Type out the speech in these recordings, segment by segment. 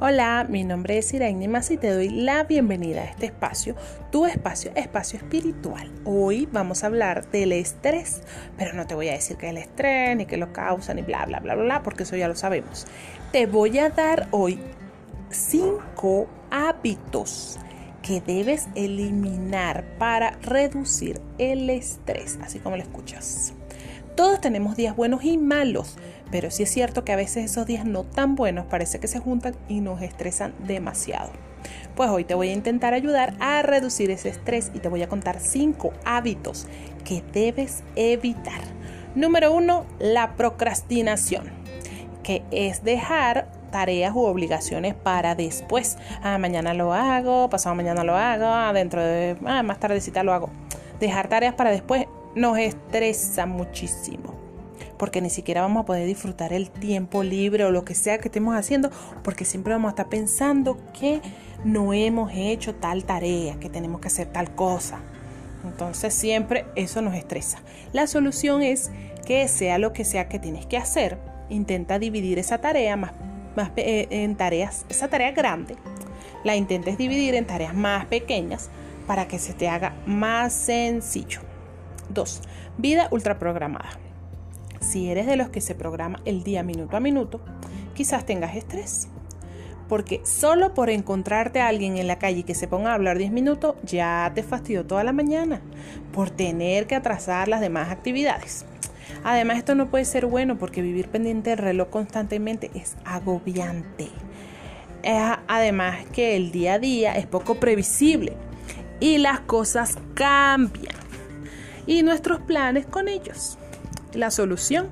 Hola, mi nombre es Irene Mas y te doy la bienvenida a este espacio, tu espacio, espacio espiritual. Hoy vamos a hablar del estrés, pero no te voy a decir que el estrés, ni que lo causa, ni bla, bla, bla, bla, porque eso ya lo sabemos. Te voy a dar hoy cinco hábitos que debes eliminar para reducir el estrés, así como lo escuchas. Todos tenemos días buenos y malos, pero sí es cierto que a veces esos días no tan buenos parece que se juntan y nos estresan demasiado. Pues hoy te voy a intentar ayudar a reducir ese estrés y te voy a contar cinco hábitos que debes evitar. Número uno, la procrastinación, que es dejar tareas u obligaciones para después. Ah, mañana lo hago, pasado mañana lo hago, ah, dentro de ah, más tardecita lo hago. Dejar tareas para después nos estresa muchísimo. Porque ni siquiera vamos a poder disfrutar el tiempo libre o lo que sea que estemos haciendo, porque siempre vamos a estar pensando que no hemos hecho tal tarea, que tenemos que hacer tal cosa. Entonces siempre eso nos estresa. La solución es que sea lo que sea que tienes que hacer, intenta dividir esa tarea más, más eh, en tareas, esa tarea grande, la intentes dividir en tareas más pequeñas para que se te haga más sencillo. 2. Vida ultraprogramada. Si eres de los que se programa el día minuto a minuto, quizás tengas estrés. Porque solo por encontrarte a alguien en la calle que se ponga a hablar 10 minutos, ya te fastidió toda la mañana. Por tener que atrasar las demás actividades. Además, esto no puede ser bueno porque vivir pendiente del reloj constantemente es agobiante. Además que el día a día es poco previsible y las cosas cambian y nuestros planes con ellos. La solución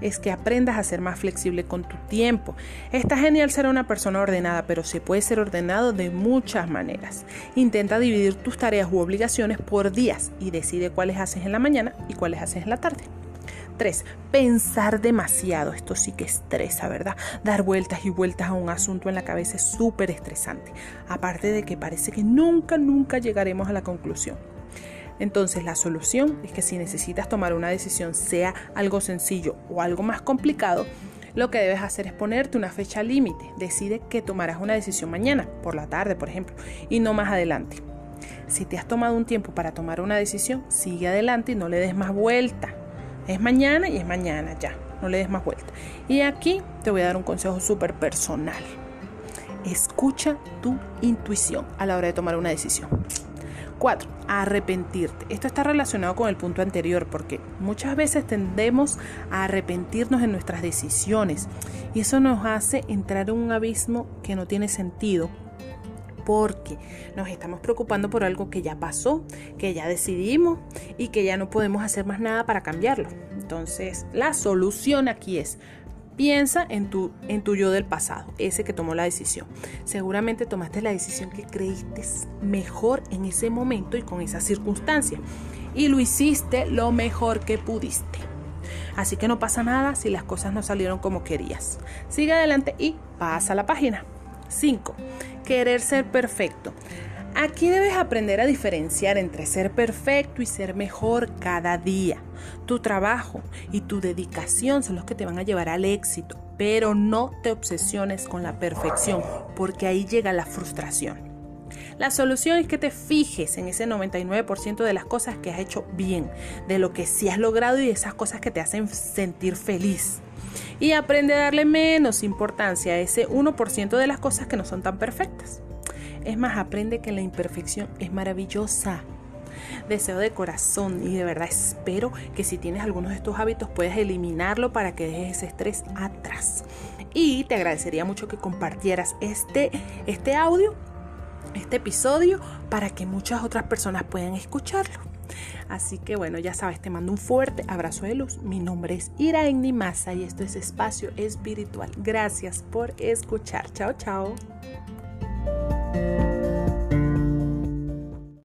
es que aprendas a ser más flexible con tu tiempo. Está genial ser una persona ordenada, pero se puede ser ordenado de muchas maneras. Intenta dividir tus tareas u obligaciones por días y decide cuáles haces en la mañana y cuáles haces en la tarde. 3. Pensar demasiado. Esto sí que estresa, ¿verdad? Dar vueltas y vueltas a un asunto en la cabeza es súper estresante. Aparte de que parece que nunca, nunca llegaremos a la conclusión. Entonces la solución es que si necesitas tomar una decisión, sea algo sencillo o algo más complicado, lo que debes hacer es ponerte una fecha límite. Decide que tomarás una decisión mañana, por la tarde, por ejemplo, y no más adelante. Si te has tomado un tiempo para tomar una decisión, sigue adelante y no le des más vuelta. Es mañana y es mañana ya, no le des más vuelta. Y aquí te voy a dar un consejo súper personal. Escucha tu intuición a la hora de tomar una decisión. 4. Arrepentirte. Esto está relacionado con el punto anterior porque muchas veces tendemos a arrepentirnos en nuestras decisiones y eso nos hace entrar en un abismo que no tiene sentido porque nos estamos preocupando por algo que ya pasó, que ya decidimos y que ya no podemos hacer más nada para cambiarlo. Entonces, la solución aquí es Piensa en tu, en tu yo del pasado, ese que tomó la decisión. Seguramente tomaste la decisión que creíste mejor en ese momento y con esa circunstancia. Y lo hiciste lo mejor que pudiste. Así que no pasa nada si las cosas no salieron como querías. Sigue adelante y pasa la página. 5. Querer ser perfecto. Aquí debes aprender a diferenciar entre ser perfecto y ser mejor cada día. Tu trabajo y tu dedicación son los que te van a llevar al éxito, pero no te obsesiones con la perfección, porque ahí llega la frustración. La solución es que te fijes en ese 99% de las cosas que has hecho bien, de lo que sí has logrado y esas cosas que te hacen sentir feliz. Y aprende a darle menos importancia a ese 1% de las cosas que no son tan perfectas. Es más, aprende que la imperfección es maravillosa. Deseo de corazón y de verdad espero que si tienes algunos de estos hábitos puedas eliminarlo para que dejes ese estrés atrás. Y te agradecería mucho que compartieras este, este audio, este episodio, para que muchas otras personas puedan escucharlo. Así que bueno, ya sabes, te mando un fuerte abrazo de luz. Mi nombre es Iraín Masa y esto es Espacio Espiritual. Gracias por escuchar. Chao, chao.